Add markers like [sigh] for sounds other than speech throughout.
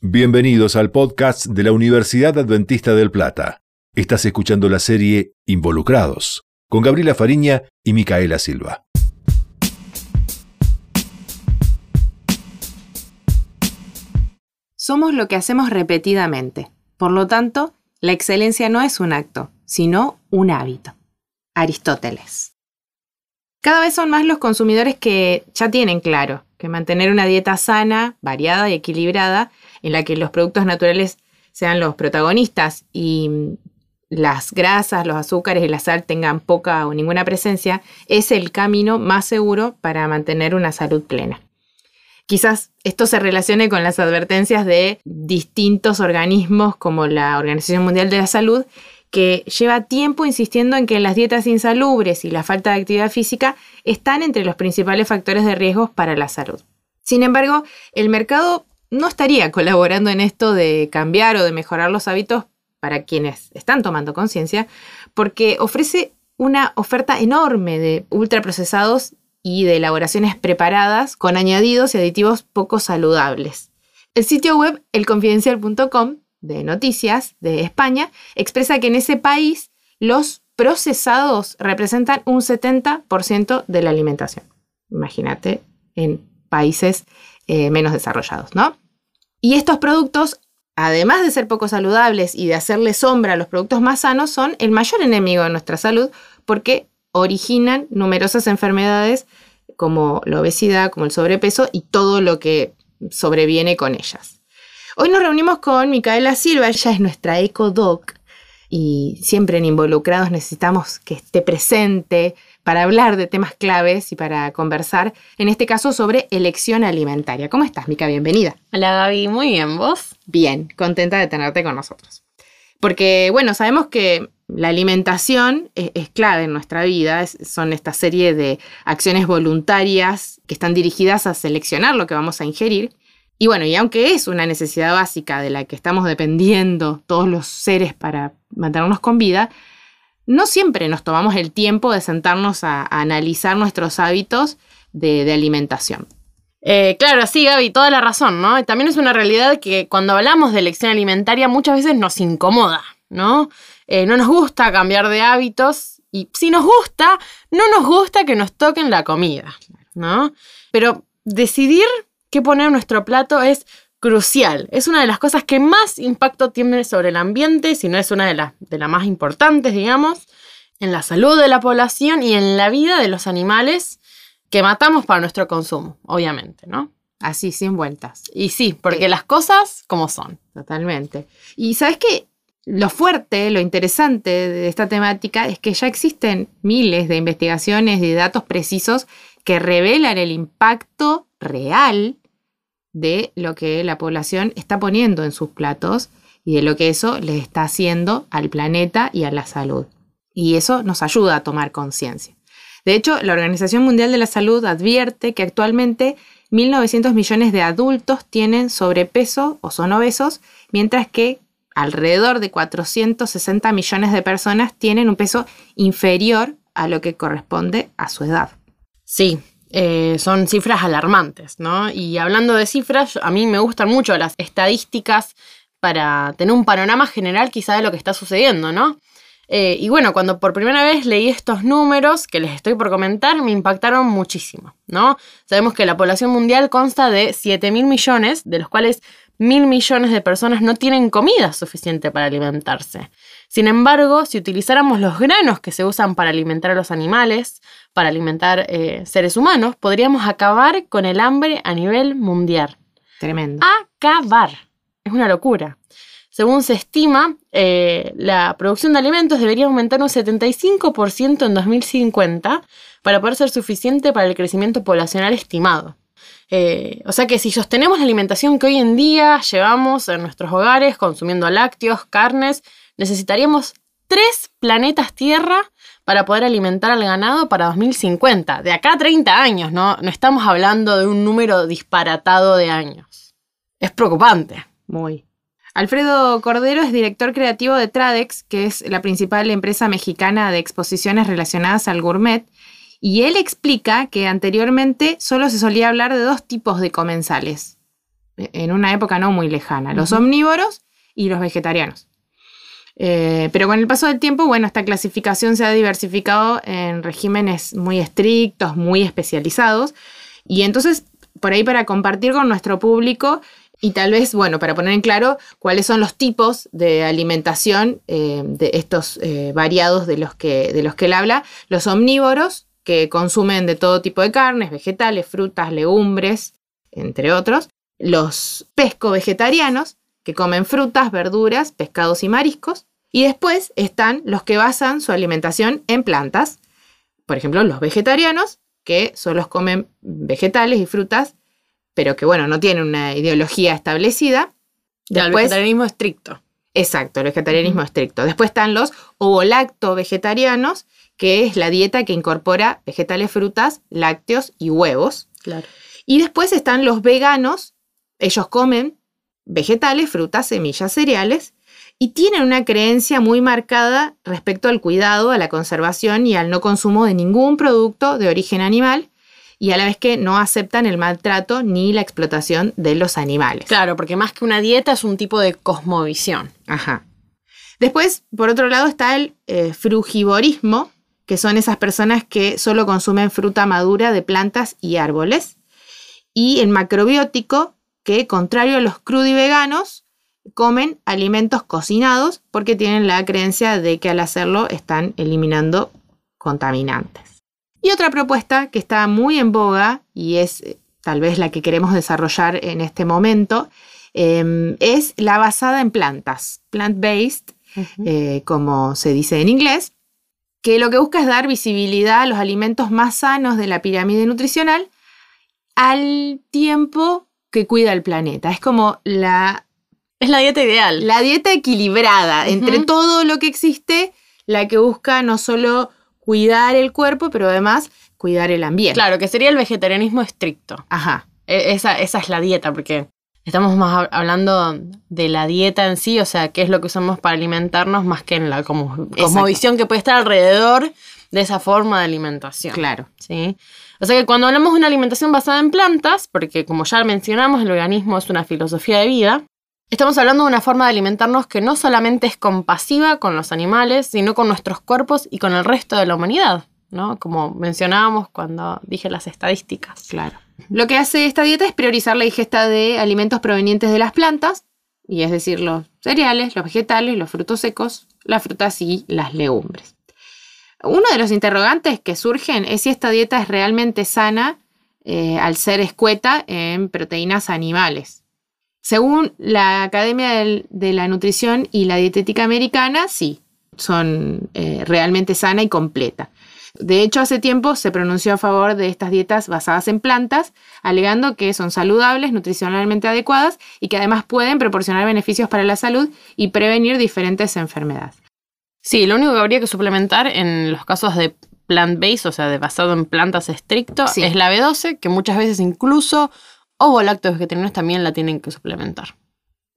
Bienvenidos al podcast de la Universidad Adventista del Plata. Estás escuchando la serie Involucrados con Gabriela Fariña y Micaela Silva. Somos lo que hacemos repetidamente. Por lo tanto, la excelencia no es un acto, sino un hábito. Aristóteles. Cada vez son más los consumidores que ya tienen claro que mantener una dieta sana, variada y equilibrada, en la que los productos naturales sean los protagonistas y las grasas, los azúcares y la sal tengan poca o ninguna presencia, es el camino más seguro para mantener una salud plena. Quizás esto se relacione con las advertencias de distintos organismos como la Organización Mundial de la Salud, que lleva tiempo insistiendo en que las dietas insalubres y la falta de actividad física están entre los principales factores de riesgo para la salud. Sin embargo, el mercado no estaría colaborando en esto de cambiar o de mejorar los hábitos para quienes están tomando conciencia, porque ofrece una oferta enorme de ultraprocesados y de elaboraciones preparadas con añadidos y aditivos poco saludables. El sitio web elconfidencial.com de noticias de España expresa que en ese país los procesados representan un 70% de la alimentación. Imagínate en países eh, menos desarrollados, ¿no? Y estos productos, además de ser poco saludables y de hacerle sombra a los productos más sanos, son el mayor enemigo de nuestra salud porque originan numerosas enfermedades como la obesidad, como el sobrepeso y todo lo que sobreviene con ellas. Hoy nos reunimos con Micaela Silva, ella es nuestra EcoDoc y siempre en involucrados necesitamos que esté presente para hablar de temas claves y para conversar, en este caso sobre elección alimentaria. ¿Cómo estás, Mica? Bienvenida. Hola, Gaby. Muy bien, ¿vos? Bien, contenta de tenerte con nosotros. Porque, bueno, sabemos que la alimentación es, clave en nuestra vida, son esta serie de acciones voluntarias que están dirigidas a seleccionar lo que vamos a ingerir y bueno, y aunque es una necesidad básica de la que estamos dependiendo todos los seres para mantenernos con vida, no siempre nos tomamos el tiempo de sentarnos a, analizar nuestros hábitos de, alimentación. Eh, claro, sí, Gaby, toda la razón, ¿no? También es una realidad que cuando hablamos de elección alimentaria muchas veces nos incomoda, ¿no? Eh, no nos gusta cambiar de hábitos y si nos gusta, no nos gusta que nos toquen la comida, ¿no? Pero decidir qué poner en nuestro plato es crucial. Es una de las cosas que más impacto tiene sobre el ambiente, si no es una de, las de las más importantes, digamos, en la salud de la población y en la vida de los animales que matamos para nuestro consumo, obviamente, ¿no? Así, sin vueltas. Y sí, porque las cosas como son. Totalmente. Y sabes que lo fuerte, lo interesante de esta temática es que ya existen miles de investigaciones y datos precisos que revelan el impacto real de lo que la población está poniendo en sus platos y de lo que eso les está haciendo al planeta y a la salud. Y eso nos ayuda a tomar conciencia. De hecho, la Organización Mundial de la Salud advierte que actualmente 1.900 millones de adultos tienen sobrepeso o son obesos, mientras que alrededor de 460 millones de personas tienen un peso inferior a lo que corresponde a su edad. Sí, eh, son cifras alarmantes, ¿no? Y hablando de cifras, a mí me gustan mucho las estadísticas para tener un panorama general quizá de lo que está sucediendo, ¿no? Eh, y bueno, cuando por primera vez leí estos números que les estoy por comentar, me impactaron muchísimo, ¿no? Sabemos que la población mundial consta de 7 mil millones, de los cuales mil millones de personas no tienen comida suficiente para alimentarse. Sin embargo, si utilizáramos los granos que se usan para alimentar a los animales, para alimentar eh, seres humanos, podríamos acabar con el hambre a nivel mundial. Tremendo. Acabar. Es una locura. Según se estima, eh, la producción de alimentos debería aumentar un 75% en 2050 para poder ser suficiente para el crecimiento poblacional estimado. Eh, o sea que si sostenemos la alimentación que hoy en día llevamos en nuestros hogares, consumiendo lácteos, carnes, necesitaríamos tres planetas Tierra para poder alimentar al ganado para 2050. De acá a 30 años, ¿no? No estamos hablando de un número disparatado de años. Es preocupante. Muy. Alfredo Cordero es director creativo de Tradex, que es la principal empresa mexicana de exposiciones relacionadas al gourmet, y él explica que anteriormente solo se solía hablar de dos tipos de comensales, en una época no muy lejana, los omnívoros y los vegetarianos. Eh, pero con el paso del tiempo, bueno, esta clasificación se ha diversificado en regímenes muy estrictos, muy especializados. Y entonces, por ahí para compartir con nuestro público y tal vez, bueno, para poner en claro cuáles son los tipos de alimentación eh, de estos eh, variados de los, que, de los que él habla, los omnívoros, que consumen de todo tipo de carnes, vegetales, frutas, legumbres, entre otros, los pesco-vegetarianos, que comen frutas, verduras, pescados y mariscos, y después están los que basan su alimentación en plantas, por ejemplo, los vegetarianos, que solo comen vegetales y frutas pero que bueno, no tiene una ideología establecida. el vegetarianismo estricto. Exacto, el vegetarianismo estricto. Después están los ovolacto-vegetarianos, que es la dieta que incorpora vegetales, frutas, lácteos y huevos. Claro. Y después están los veganos, ellos comen vegetales, frutas, semillas, cereales, y tienen una creencia muy marcada respecto al cuidado, a la conservación y al no consumo de ningún producto de origen animal, y a la vez que no aceptan el maltrato ni la explotación de los animales. Claro, porque más que una dieta es un tipo de cosmovisión. Ajá. Después, por otro lado, está el eh, frugivorismo, que son esas personas que solo consumen fruta madura de plantas y árboles. Y el macrobiótico, que contrario a los crudiveganos, comen alimentos cocinados porque tienen la creencia de que al hacerlo están eliminando contaminantes. Y otra propuesta que está muy en boga y es eh, tal vez la que queremos desarrollar en este momento, em, es la basada en plantas, plant-based, eh, como se dice en inglés, que lo que busca es dar visibilidad a los alimentos más sanos de la pirámide nutricional al tiempo que cuida el planeta. Es como la... Es la dieta ideal. La dieta equilibrada entre todo lo que existe, la que busca no solo cuidar el cuerpo, pero además cuidar el ambiente. Claro, que sería el vegetarianismo estricto. Ajá. E, esa, esa es la dieta, porque estamos más hablando de la dieta en sí, o sea, qué es lo que usamos para alimentarnos, más que en la como, visión que puede estar alrededor de esa forma de alimentación. Claro. ¿sí? O sea que cuando hablamos de una alimentación basada en plantas, porque como ya mencionamos, el organismo es una filosofía de vida, Estamos hablando de una forma de alimentarnos que no solamente es compasiva con los animales, sino con nuestros cuerpos y con el resto de la humanidad, ¿no? Como mencionábamos cuando dije las estadísticas. Claro. Lo que hace esta dieta es priorizar la ingesta de alimentos provenientes de las plantas, y es decir, los cereales, los vegetales, los frutos secos, las frutas y las legumbres. Uno de los interrogantes que surgen es si esta dieta es realmente sana eh, al ser escueta en proteínas animales. Según la Academia de la Nutrición y la Dietética Americana, sí, son eh, realmente sana y completa. De hecho, hace tiempo se pronunció a favor de estas dietas basadas en plantas, alegando que son saludables, nutricionalmente adecuadas y que además pueden proporcionar beneficios para la salud y prevenir diferentes enfermedades. Sí, lo único que habría que suplementar en los casos de plant-based, o sea, de basado en plantas estricto, es la B12, que muchas veces incluso o lácteos vegetarianos también la tienen que suplementar.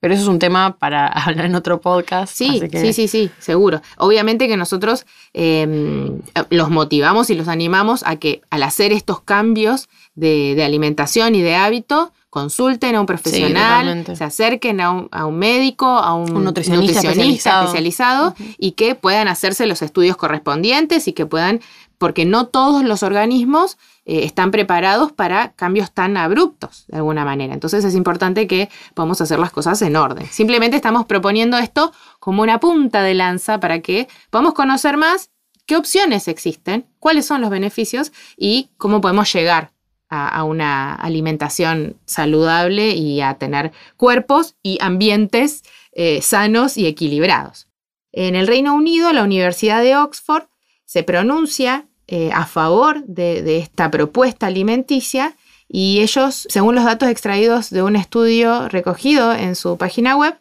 Pero eso es un tema para [laughs] hablar en otro podcast. Sí, sí, sí, sí, seguro. Obviamente que nosotros em, los motivamos y los animamos a que al hacer estos cambios de, alimentación y de hábito, consulten a un profesional, se acerquen a un, médico, a un, nutricionista, especializado, y que puedan hacerse los estudios correspondientes y que puedan, porque no todos los organismos eh, están preparados para cambios tan abruptos, de alguna manera. Entonces es importante que podamos hacer las cosas en orden. Simplemente estamos proponiendo esto como una punta de lanza para que podamos conocer más qué opciones existen, cuáles son los beneficios y cómo podemos llegar a, una alimentación saludable y a tener cuerpos y ambientes eh, sanos y equilibrados. En el Reino Unido, la Universidad de Oxford se pronuncia eh, a favor de, esta propuesta alimenticia y ellos, según los datos extraídos de un estudio recogido en su página web,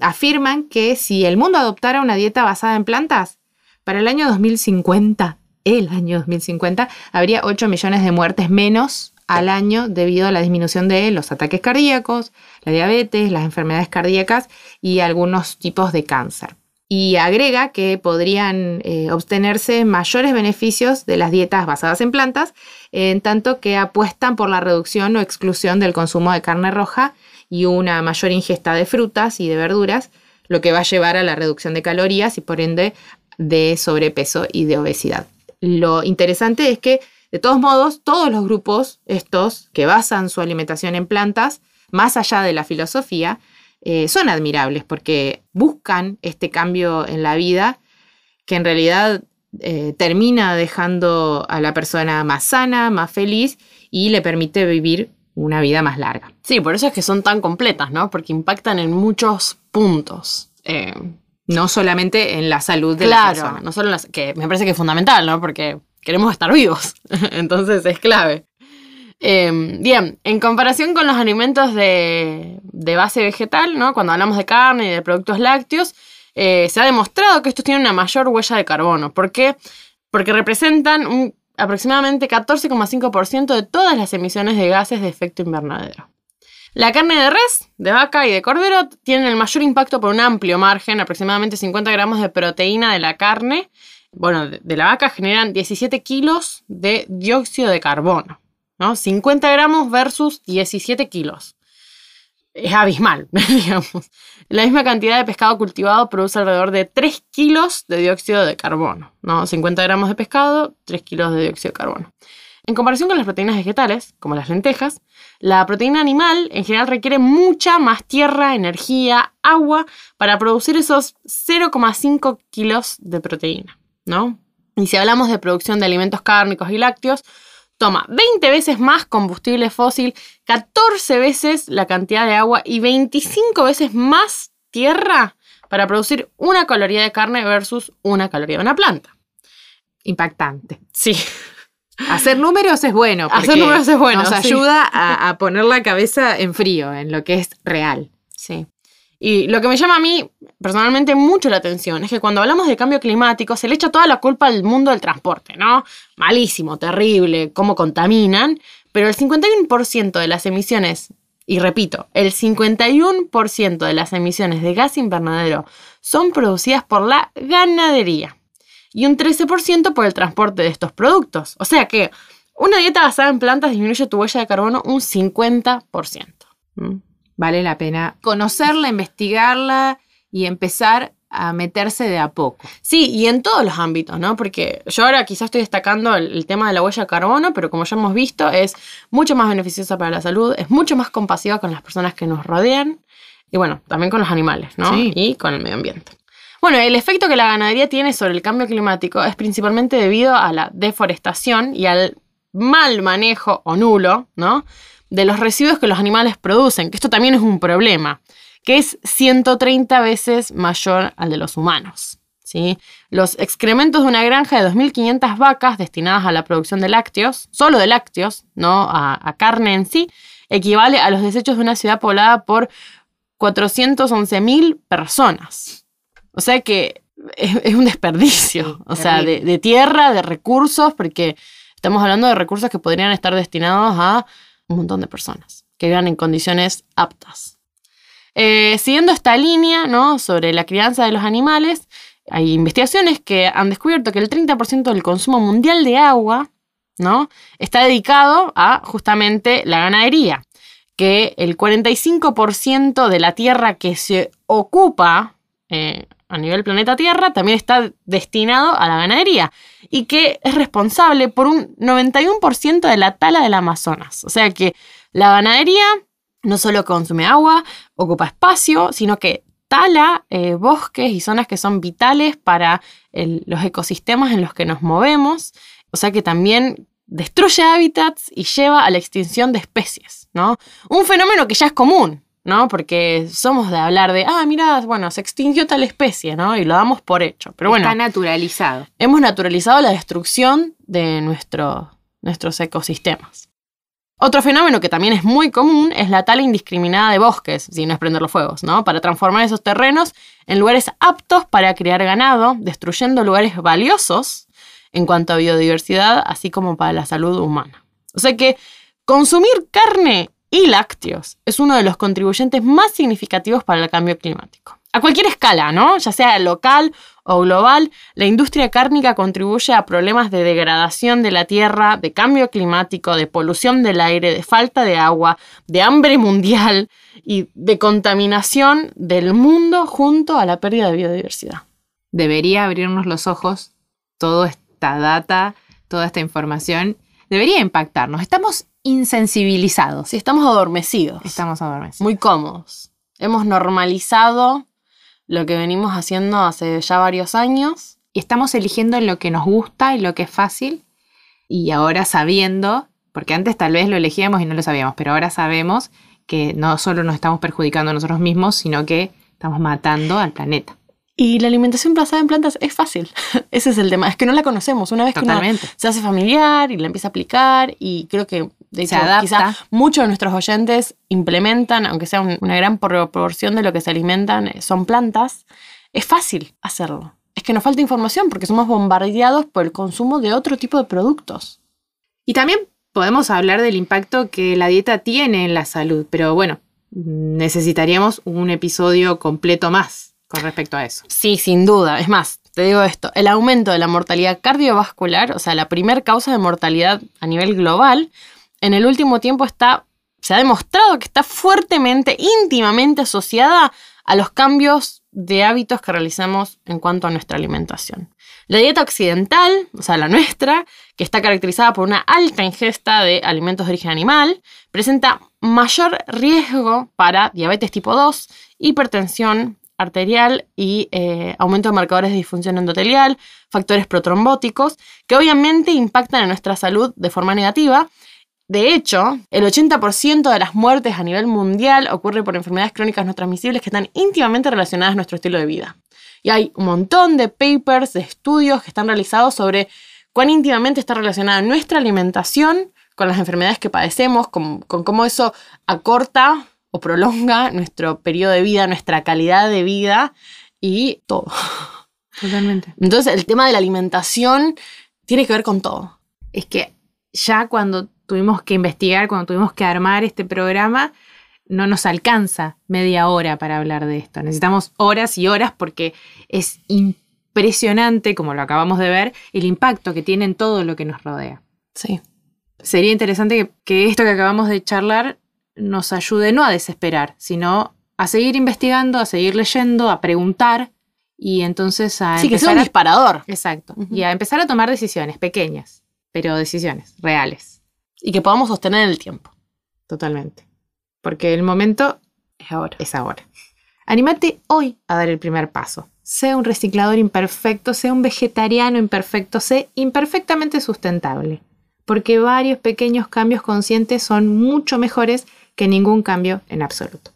afirman que si el mundo adoptara una dieta basada en plantas, para el año 2050, el año 2050, habría 8 millones de muertes menos al año debido a la disminución de los ataques cardíacos, la diabetes, las enfermedades cardíacas y algunos tipos de cáncer y agrega que podrían eh, obtenerse mayores beneficios de las dietas basadas en plantas, en tanto que apuestan por la reducción o exclusión del consumo de carne roja y una mayor ingesta de frutas y de verduras, lo que va a llevar a la reducción de calorías y por ende de sobrepeso y de obesidad. Lo interesante es que, de todos modos, todos los grupos estos que basan su alimentación en plantas, más allá de la filosofía, eh, son admirables porque buscan este cambio en la vida que en realidad eh, termina dejando a la persona más sana, más feliz y le permite vivir una vida más larga. Sí, por eso es que son tan completas, ¿no? Porque impactan en muchos puntos. Eh, no solamente en la salud de la persona. no solo en las, que me parece que es fundamental, ¿no? Porque queremos estar vivos, [laughs] entonces es clave. Em, bien, en comparación con los alimentos de, base vegetal. Cuando hablamos de carne y de productos lácteos, eh, se ha demostrado que estos tienen una mayor huella de carbono. ¿Por qué? Porque representan aproximadamente 14,5% de todas las emisiones de gases de efecto invernadero. La carne de res, de vaca y de cordero tienen el mayor impacto por un amplio margen, aproximadamente 50 gramos de proteína de la carne. Bueno, de la vaca generan 17 kilos de dióxido de carbono. 50 gramos versus 17 kilos. Es abismal, [laughs] digamos. La misma cantidad de pescado cultivado produce alrededor de 3 kilos de dióxido de carbono. ¿no? 50 gramos de pescado, 3 kilos de dióxido de carbono. En comparación con las proteínas vegetales, como las lentejas, la proteína animal en general requiere mucha más tierra, energía, agua para producir esos 0,5 kilos de proteína, ¿no? Y si hablamos de producción de alimentos cárnicos y lácteos, toma 20 veces más combustible fósil, 14 veces la cantidad de agua y 25 veces más tierra para producir una caloría de carne versus una caloría de una planta. Impactante. Sí. Hacer números es bueno. Hacer números es bueno. Nos ayuda a, a, poner la cabeza en frío, en lo que es real. Sí. Y lo que me llama a mí personalmente mucho la atención es que cuando hablamos de cambio climático se le echa toda la culpa al mundo del transporte, ¿no? Malísimo, terrible, cómo contaminan, pero el 51% de las emisiones, y repito, el 51% de las emisiones de gas invernadero son producidas por la ganadería y un 13% por el transporte de estos productos. O sea que una dieta basada en plantas disminuye tu huella de carbono un 50% vale la pena conocerla, investigarla y empezar a meterse de a poco. Sí, y en todos los ámbitos, ¿no? Porque yo ahora quizás estoy destacando el, tema de la huella de carbono, pero como ya hemos visto, es mucho más beneficiosa para la salud, es mucho más compasiva con las personas que nos rodean y bueno, también con los animales, ¿no? Y con el medio ambiente. Bueno, el efecto que la ganadería tiene sobre el cambio climático es principalmente debido a la deforestación y al mal manejo o nulo, ¿no? de los residuos que los animales producen, que esto también es un problema, que es 130 veces mayor al de los humanos. ¿sí? Los excrementos de una granja de 2.500 vacas destinadas a la producción de lácteos, solo de lácteos, no a, carne en sí, equivale a los desechos de una ciudad poblada por 411.000 personas. O sea que es, un desperdicio, o sea, de, de tierra, de recursos, porque estamos hablando de recursos que podrían estar destinados a un montón de personas que vivan en condiciones aptas. Eh, siguiendo esta línea ¿no? sobre la crianza de los animales, hay investigaciones que han descubierto que el 30% del consumo mundial de agua ¿no? está dedicado a justamente la ganadería, que el 45% de la tierra que se ocupa eh, a nivel planeta Tierra también está destinado a la ganadería y que es responsable por un 91% de la tala del Amazonas. O sea que la ganadería no solo consume agua, ocupa espacio, sino que tala eh, bosques y zonas que son vitales para los ecosistemas en los que nos movemos. O sea que también destruye hábitats y lleva a la extinción de especies, ¿no? Un fenómeno que ya es común, ¿no? Porque somos de hablar de, ah, mira, bueno, se extinguió tal especie, ¿no? Y lo damos por hecho. Pero bueno. Está naturalizado. Hemos naturalizado la destrucción de nuestros ecosistemas. Otro fenómeno que también es muy común es la tala indiscriminada de bosques, si no es prender los fuegos, ¿no? Para transformar esos terrenos en lugares aptos para criar ganado, destruyendo lugares valiosos en cuanto a biodiversidad, así como para la salud humana. O sea que consumir carne y lácteos es uno de los contribuyentes más significativos para el cambio climático. A cualquier escala, ¿no? Ya sea local o global, la industria cárnica contribuye a problemas de degradación de la tierra, de cambio climático, de polución del aire, de falta de agua, de hambre mundial y de contaminación del mundo junto a la pérdida de biodiversidad. Debería abrirnos los ojos toda esta data, toda esta información. Debería impactarnos. Estamos insensibilizados. Si estamos adormecidos. Estamos adormecidos. Muy cómodos. Hemos normalizado lo que venimos haciendo hace ya varios años. Y estamos eligiendo lo que nos gusta y lo que es fácil. Y ahora sabiendo, porque antes tal vez lo elegíamos y no lo sabíamos, pero ahora sabemos que no solo nos estamos perjudicando a nosotros mismos, sino que estamos matando al planeta. Y la alimentación basada en plantas es fácil. [laughs] Ese es el tema. Es que no la conocemos. Una vez que se hace familiar y la empieza a aplicar, y creo que de hecho, quizá muchos de nuestros oyentes implementan, aunque sea una gran proporción de lo que se alimentan eh, son plantas, es fácil hacerlo. Es que nos falta información porque somos bombardeados por el consumo de otro tipo de productos. Y también podemos hablar del impacto que la dieta tiene en la salud, pero bueno, necesitaríamos un episodio completo más con respecto a eso. Sí, sin duda. Es más, te digo esto, el aumento de la mortalidad cardiovascular, o sea, la primer causa de mortalidad a nivel global, en el último tiempo está, se ha demostrado que está fuertemente, íntimamente asociada a los cambios de hábitos que realizamos en cuanto a nuestra alimentación. La dieta occidental, o sea, la nuestra, que está caracterizada por una alta ingesta de alimentos de origen animal, presenta mayor riesgo para diabetes tipo 2, hipertensión arterial y eh, aumento de marcadores de disfunción endotelial, factores protrombóticos, que obviamente impactan en nuestra salud de forma negativa de hecho, el 80% de las muertes a nivel mundial ocurre por enfermedades crónicas no transmisibles que están íntimamente relacionadas a nuestro estilo de vida. Y hay un montón de papers, de estudios que están realizados sobre cuán íntimamente está relacionada nuestra alimentación con las enfermedades que padecemos, con, cómo eso acorta o prolonga nuestro periodo de vida, nuestra calidad de vida y todo. Totalmente. Entonces, el tema de la alimentación tiene que ver con todo. Es que ya cuando tuvimos que investigar, cuando tuvimos que armar este programa, no nos alcanza media hora para hablar de esto. Necesitamos horas y horas porque es impresionante, como lo acabamos de ver, el impacto que tiene en todo lo que nos rodea. Sí. Sería interesante que, esto que acabamos de charlar nos ayude no a desesperar, sino a seguir investigando, a seguir leyendo, a preguntar y entonces a... Sí, que sea un disparador. Exacto. Y a empezar a tomar decisiones pequeñas, pero decisiones reales y que podamos sostener el tiempo. Totalmente. Porque el momento es ahora. Es ahora. Anímate hoy a dar el primer paso. Sea un reciclador imperfecto, sea un vegetariano imperfecto, sea imperfectamente sustentable. Porque varios pequeños cambios conscientes son mucho mejores que ningún cambio en absoluto.